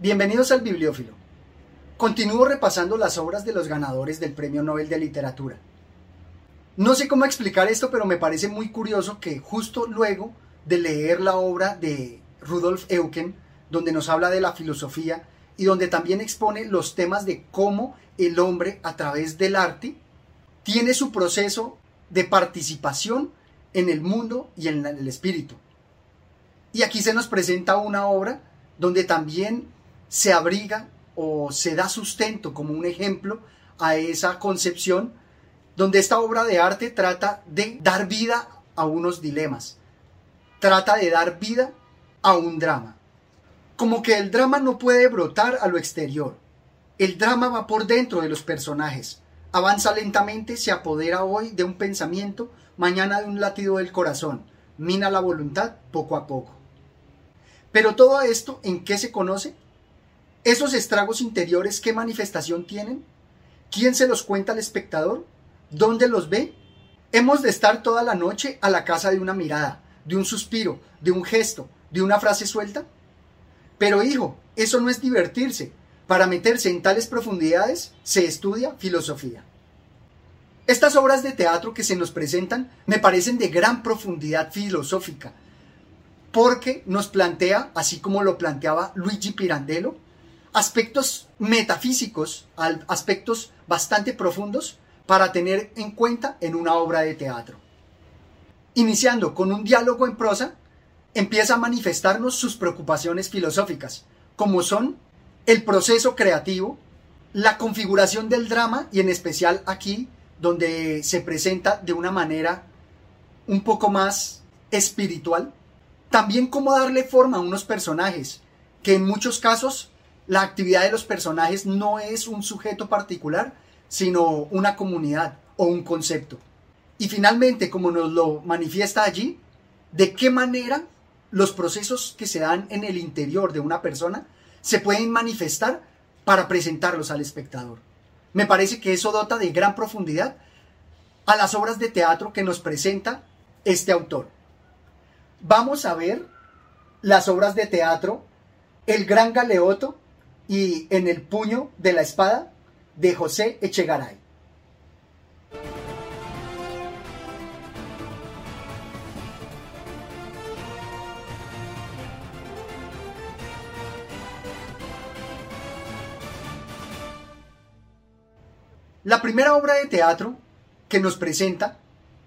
Bienvenidos al Bibliófilo. Continúo repasando las obras de los ganadores del Premio Nobel de Literatura. No sé cómo explicar esto, pero me parece muy curioso que justo luego de leer la obra de Rudolf Eucken, donde nos habla de la filosofía y donde también expone los temas de cómo el hombre a través del arte tiene su proceso de participación en el mundo y en el espíritu. Y aquí se nos presenta una obra donde también se abriga o se da sustento como un ejemplo a esa concepción donde esta obra de arte trata de dar vida a unos dilemas, trata de dar vida a un drama. Como que el drama no puede brotar a lo exterior. El drama va por dentro de los personajes. Avanza lentamente, se apodera hoy de un pensamiento, mañana de un latido del corazón, mina la voluntad poco a poco. Pero todo esto, ¿en qué se conoce? ¿Esos estragos interiores qué manifestación tienen? ¿Quién se los cuenta al espectador? ¿Dónde los ve? Hemos de estar toda la noche a la casa de una mirada, de un suspiro, de un gesto, de una frase suelta. Pero hijo, eso no es divertirse. Para meterse en tales profundidades se estudia filosofía. Estas obras de teatro que se nos presentan me parecen de gran profundidad filosófica, porque nos plantea, así como lo planteaba Luigi Pirandello, aspectos metafísicos, aspectos bastante profundos para tener en cuenta en una obra de teatro. Iniciando con un diálogo en prosa, empieza a manifestarnos sus preocupaciones filosóficas, como son el proceso creativo, la configuración del drama y en especial aquí donde se presenta de una manera un poco más espiritual, también cómo darle forma a unos personajes, que en muchos casos la actividad de los personajes no es un sujeto particular, sino una comunidad o un concepto. Y finalmente, como nos lo manifiesta allí, de qué manera los procesos que se dan en el interior de una persona se pueden manifestar para presentarlos al espectador. Me parece que eso dota de gran profundidad a las obras de teatro que nos presenta este autor. Vamos a ver las obras de teatro El Gran Galeoto y En el puño de la espada de José Echegaray. La primera obra de teatro que nos presenta,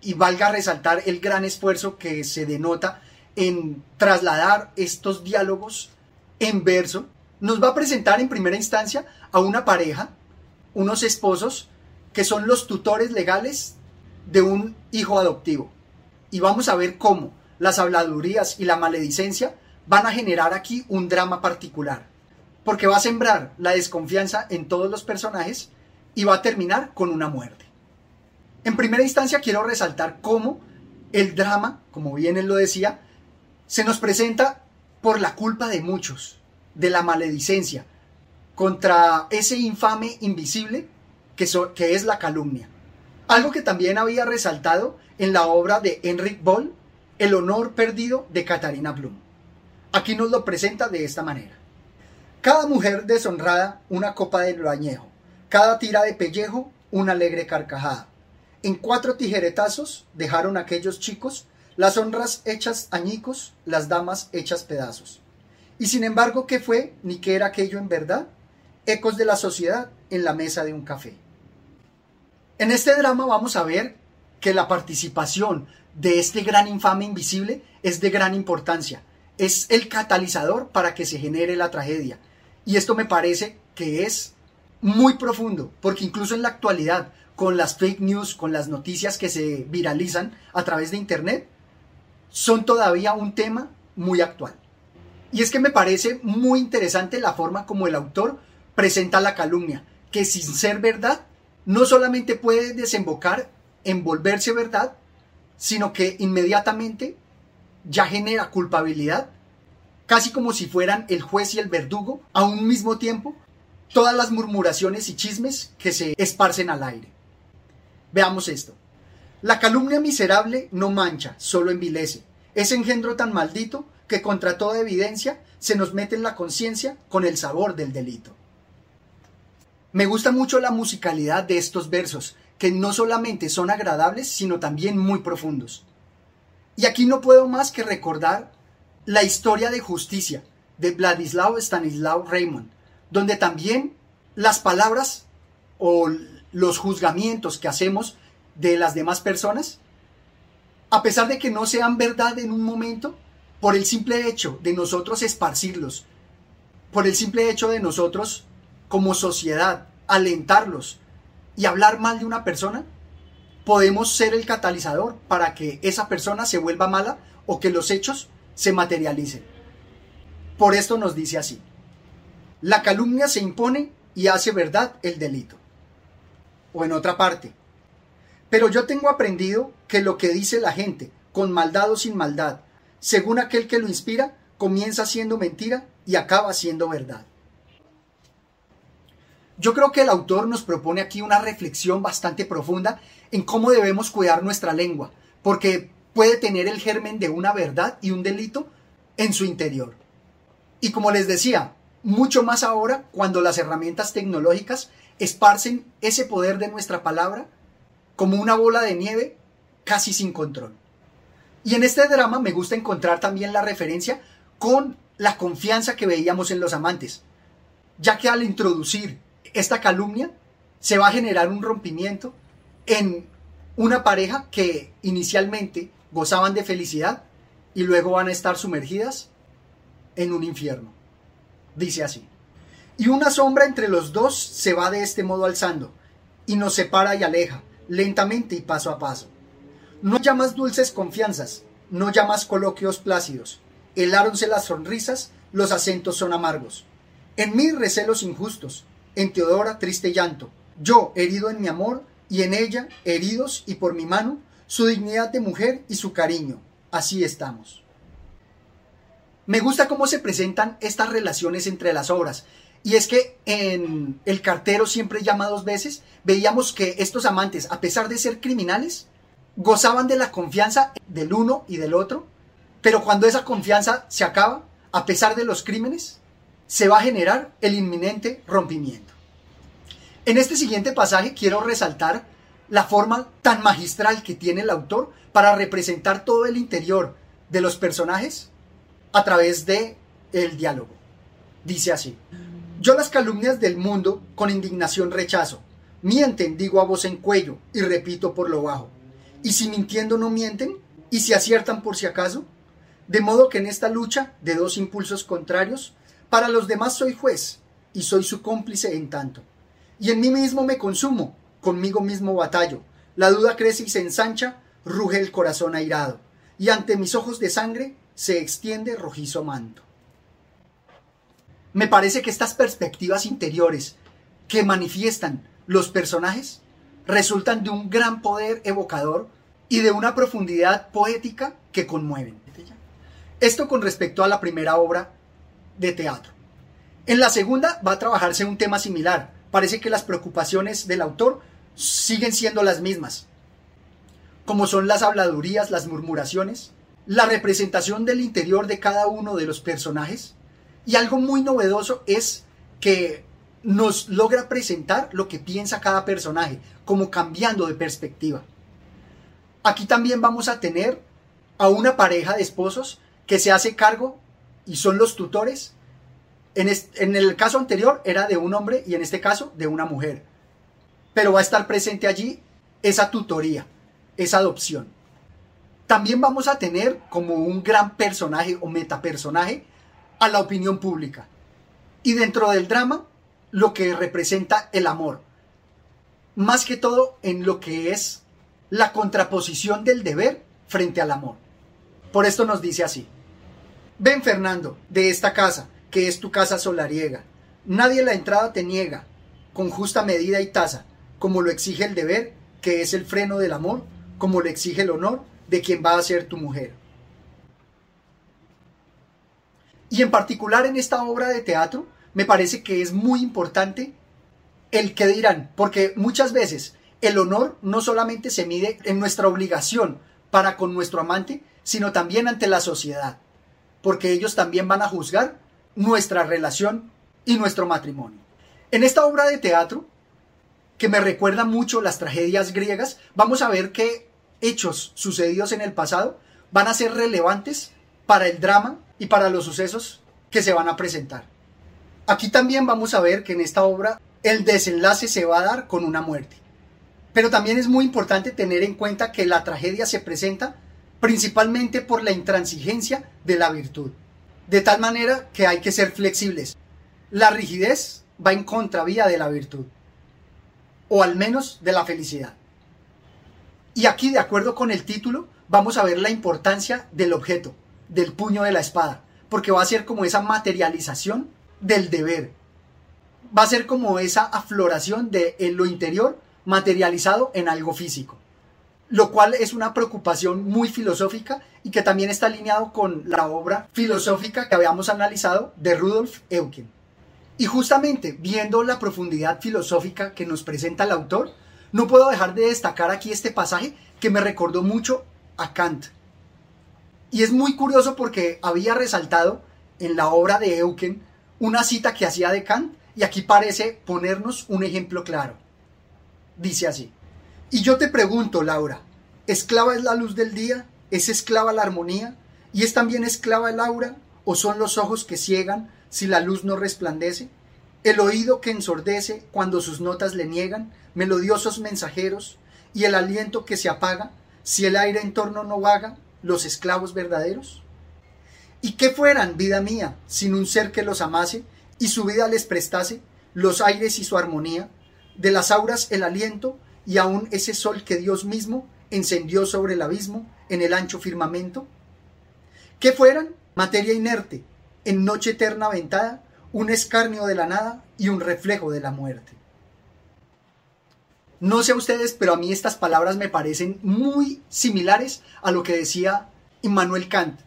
y valga resaltar el gran esfuerzo que se denota en trasladar estos diálogos en verso, nos va a presentar en primera instancia a una pareja, unos esposos, que son los tutores legales de un hijo adoptivo. Y vamos a ver cómo las habladurías y la maledicencia van a generar aquí un drama particular. Porque va a sembrar la desconfianza en todos los personajes y va a terminar con una muerte. En primera instancia quiero resaltar cómo el drama, como bien él lo decía, se nos presenta por la culpa de muchos, de la maledicencia, contra ese infame invisible que, es la calumnia. Algo que también había resaltado en la obra de Enric Boll, El honor perdido de Catarina Blum. Aquí nos lo presenta de esta manera. Cada mujer deshonrada una copa de lo añejo, cada tira de pellejo una alegre carcajada. En cuatro tijeretazos dejaron aquellos chicos las honras hechas añicos, las damas hechas pedazos. Y sin embargo, ¿qué fue ni qué era aquello en verdad? Ecos de la sociedad en la mesa de un café. En este drama vamos a ver que la participación de este gran infame invisible es de gran importancia. Es el catalizador para que se genere la tragedia. Y esto me parece que es muy profundo, porque incluso en la actualidad, con las fake news, con las noticias que se viralizan a través de Internet, son todavía un tema muy actual. Y es que me parece muy interesante la forma como el autor presenta la calumnia, que sin ser verdad, no solamente puede desembocar en volverse verdad, sino que inmediatamente ya genera culpabilidad, casi como si fueran el juez y el verdugo a un mismo tiempo, todas las murmuraciones y chismes que se esparcen al aire. Veamos esto. La calumnia miserable no mancha, solo envilece. Es engendro tan maldito que contra toda evidencia se nos mete en la conciencia con el sabor del delito. Me gusta mucho la musicalidad de estos versos, que no solamente son agradables, sino también muy profundos. Y aquí no puedo más que recordar la historia de justicia de Vladislav Stanislav Raymond, donde también las palabras o los juzgamientos que hacemos de las demás personas, a pesar de que no sean verdad en un momento, por el simple hecho de nosotros esparcirlos, por el simple hecho de nosotros como sociedad alentarlos y hablar mal de una persona, podemos ser el catalizador para que esa persona se vuelva mala o que los hechos se materialicen. Por esto nos dice así. La calumnia se impone y hace verdad el delito. O en otra parte. Pero yo tengo aprendido que lo que dice la gente, con maldad o sin maldad, según aquel que lo inspira, comienza siendo mentira y acaba siendo verdad. Yo creo que el autor nos propone aquí una reflexión bastante profunda en cómo debemos cuidar nuestra lengua, porque puede tener el germen de una verdad y un delito en su interior. Y como les decía, mucho más ahora cuando las herramientas tecnológicas esparcen ese poder de nuestra palabra como una bola de nieve casi sin control. Y en este drama me gusta encontrar también la referencia con la confianza que veíamos en los amantes, ya que al introducir esta calumnia se va a generar un rompimiento en una pareja que inicialmente gozaban de felicidad y luego van a estar sumergidas en un infierno. Dice así. Y una sombra entre los dos se va de este modo alzando, y nos separa y aleja, lentamente y paso a paso. No llamas dulces confianzas, no llamas coloquios plácidos. Heláronse las sonrisas, los acentos son amargos. En mí recelos injustos, en Teodora triste llanto. Yo, herido en mi amor, y en ella, heridos y por mi mano, su dignidad de mujer y su cariño. Así estamos. Me gusta cómo se presentan estas relaciones entre las obras. Y es que en El cartero siempre llama dos veces, veíamos que estos amantes, a pesar de ser criminales, gozaban de la confianza del uno y del otro, pero cuando esa confianza se acaba, a pesar de los crímenes, se va a generar el inminente rompimiento. En este siguiente pasaje quiero resaltar la forma tan magistral que tiene el autor para representar todo el interior de los personajes a través de el diálogo. Dice así: Yo las calumnias del mundo con indignación rechazo. Mienten, digo a voz en cuello y repito por lo bajo. Y si mintiendo no mienten, y si aciertan por si acaso, de modo que en esta lucha de dos impulsos contrarios para los demás soy juez y soy su cómplice en tanto. Y en mí mismo me consumo, conmigo mismo batallo. La duda crece y se ensancha, ruge el corazón airado. Y ante mis ojos de sangre se extiende rojizo manto. Me parece que estas perspectivas interiores que manifiestan los personajes resultan de un gran poder evocador y de una profundidad poética que conmueven. Esto con respecto a la primera obra de teatro. En la segunda va a trabajarse un tema similar. Parece que las preocupaciones del autor siguen siendo las mismas, como son las habladurías, las murmuraciones, la representación del interior de cada uno de los personajes. Y algo muy novedoso es que nos logra presentar lo que piensa cada personaje, como cambiando de perspectiva. Aquí también vamos a tener a una pareja de esposos que se hace cargo y son los tutores. En, el caso anterior era de un hombre y en este caso de una mujer. Pero va a estar presente allí esa tutoría, esa adopción. También vamos a tener como un gran personaje o metapersonaje a la opinión pública. Y dentro del drama, lo que representa el amor. Más que todo en lo que es la contraposición del deber frente al amor. Por esto nos dice así. Ven Fernando, de esta casa, que es tu casa solariega. Nadie la entrada te niega, con justa medida y tasa, como lo exige el deber, que es el freno del amor, como lo exige el honor de quien va a ser tu mujer. Y en particular en esta obra de teatro, me parece que es muy importante el que dirán, porque muchas veces el honor no solamente se mide en nuestra obligación para con nuestro amante, sino también ante la sociedad. porque ellos también van a juzgar nuestra relación y nuestro matrimonio. En esta obra de teatro, que me recuerda mucho las tragedias griegas, vamos a ver que hechos sucedidos en el pasado van a ser relevantes para el drama y para los sucesos que se van a presentar. Aquí también vamos a ver que en esta obra el desenlace se va a dar con una muerte. Pero también es muy importante tener en cuenta que la tragedia se presenta principalmente por la intransigencia de la virtud. De tal manera que hay que ser flexibles. La rigidez va en contravía de la virtud, o al menos de la felicidad. Y aquí, de acuerdo con el título, vamos a ver la importancia del objeto, del puño de la espada, porque va a ser como esa materialización del deber. Va a ser como esa afloración de en lo interior materializado en algo físico. Lo cual es una preocupación muy filosófica y que también está alineado con la obra filosófica que habíamos analizado de Rudolf Eucken. Y justamente viendo la profundidad filosófica que nos presenta el autor, no puedo dejar de destacar aquí este pasaje que me recordó mucho a Kant. Y es muy curioso porque había resaltado en la obra de Eucken una cita que hacía de Kant y aquí parece ponernos un ejemplo claro. Dice así, y yo te pregunto, Laura, ¿esclava es la luz del día? ¿Es esclava la armonía? ¿Y es también esclava el aura? ¿O son los ojos que ciegan si la luz no resplandece? ¿El oído que ensordece cuando sus notas le niegan melodiosos mensajeros? ¿Y el aliento que se apaga si el aire en torno no vaga? ¿Los esclavos verdaderos? ¿Y qué fueran, vida mía, sin un ser que los amase y su vida les prestase, los aires y su armonía, de las auras el aliento y aún ese sol que Dios mismo encendió sobre el abismo en el ancho firmamento? ¿Qué fueran? Materia inerte, en noche eterna aventada, un escarnio de la nada y un reflejo de la muerte. No sé a ustedes, pero a mí estas palabras me parecen muy similares a lo que decía Immanuel Kant,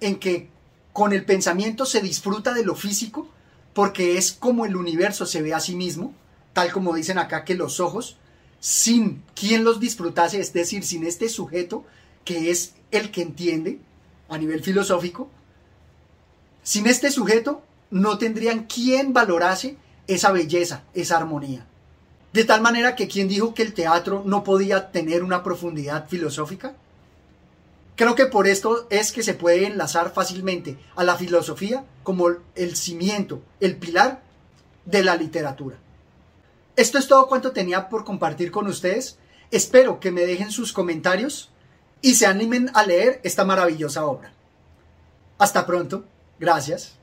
en que con el pensamiento se disfruta de lo físico porque es como el universo se ve a sí mismo, tal como dicen acá que los ojos, sin quien los disfrutase, es decir, sin este sujeto que es el que entiende a nivel filosófico, sin este sujeto no tendrían quien valorase esa belleza, esa armonía. De tal manera que quien dijo que el teatro no podía tener una profundidad filosófica, Creo que por esto es que se puede enlazar fácilmente a la filosofía como el cimiento, el pilar de la literatura. Esto es todo cuanto tenía por compartir con ustedes. Espero que me dejen sus comentarios y se animen a leer esta maravillosa obra. Hasta pronto. Gracias.